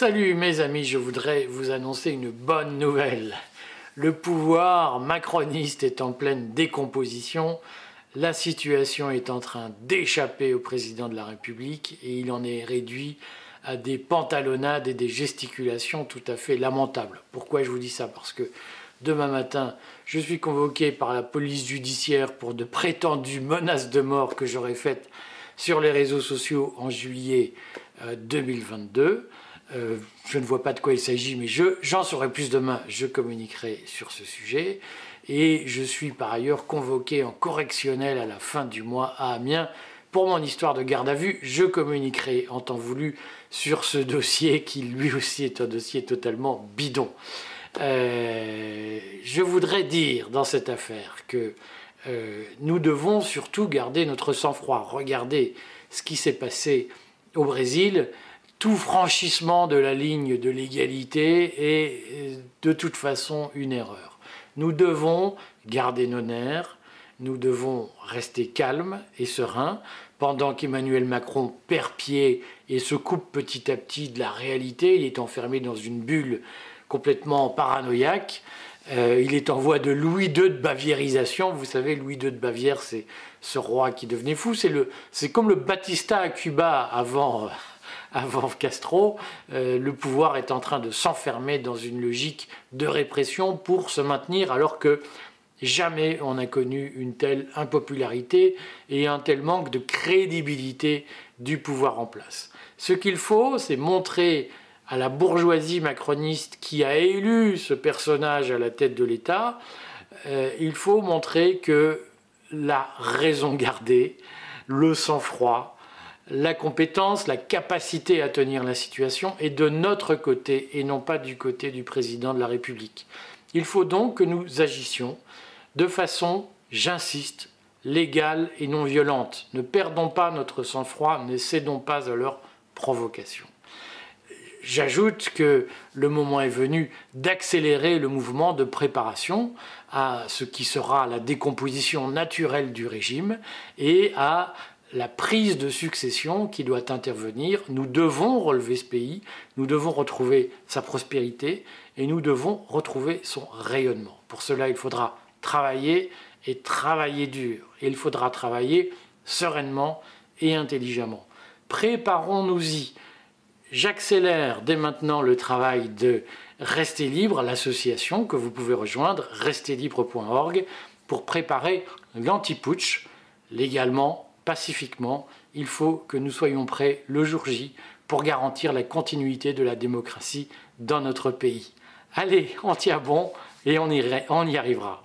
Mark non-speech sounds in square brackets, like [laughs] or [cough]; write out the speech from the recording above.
Salut mes amis, je voudrais vous annoncer une bonne nouvelle. Le pouvoir macroniste est en pleine décomposition, la situation est en train d'échapper au président de la République et il en est réduit à des pantalonnades et des gesticulations tout à fait lamentables. Pourquoi je vous dis ça? Parce que demain matin, je suis convoqué par la police judiciaire pour de prétendues menaces de mort que j'aurais faites sur les réseaux sociaux en juillet 2022. Euh, je ne vois pas de quoi il s'agit, mais j'en saurai plus demain, je communiquerai sur ce sujet. Et je suis par ailleurs convoqué en correctionnel à la fin du mois à Amiens pour mon histoire de garde à vue. Je communiquerai en temps voulu sur ce dossier qui lui aussi est un dossier totalement bidon. Euh, je voudrais dire dans cette affaire que euh, nous devons surtout garder notre sang-froid. Regardez ce qui s'est passé au Brésil tout franchissement de la ligne de l'égalité est euh, de toute façon une erreur. Nous devons garder nos nerfs, nous devons rester calmes et sereins pendant qu'Emmanuel Macron perd pied et se coupe petit à petit de la réalité. Il est enfermé dans une bulle complètement paranoïaque. Euh, il est en voie de Louis II de baviérisation. Vous savez, Louis II de Bavière, c'est ce roi qui devenait fou. C'est comme le Batista à Cuba avant, [laughs] avant Castro, euh, le pouvoir est en train de s'enfermer dans une logique de répression pour se maintenir alors que jamais on n'a connu une telle impopularité et un tel manque de crédibilité du pouvoir en place. Ce qu'il faut, c'est montrer à la bourgeoisie macroniste qui a élu ce personnage à la tête de l'État, euh, il faut montrer que la raison gardée, le sang-froid, la compétence, la capacité à tenir la situation est de notre côté et non pas du côté du président de la République. Il faut donc que nous agissions de façon, j'insiste, légale et non violente. Ne perdons pas notre sang-froid, ne cédons pas à leur provocation. J'ajoute que le moment est venu d'accélérer le mouvement de préparation à ce qui sera la décomposition naturelle du régime et à la prise de succession qui doit intervenir. Nous devons relever ce pays, nous devons retrouver sa prospérité et nous devons retrouver son rayonnement. Pour cela, il faudra travailler et travailler dur. Il faudra travailler sereinement et intelligemment. Préparons-nous-y. J'accélère dès maintenant le travail de Rester Libre, l'association que vous pouvez rejoindre, resterlibre.org, pour préparer l'anti-putsch légalement pacifiquement, il faut que nous soyons prêts le jour J pour garantir la continuité de la démocratie dans notre pays. Allez, on tient bon et on y, on y arrivera.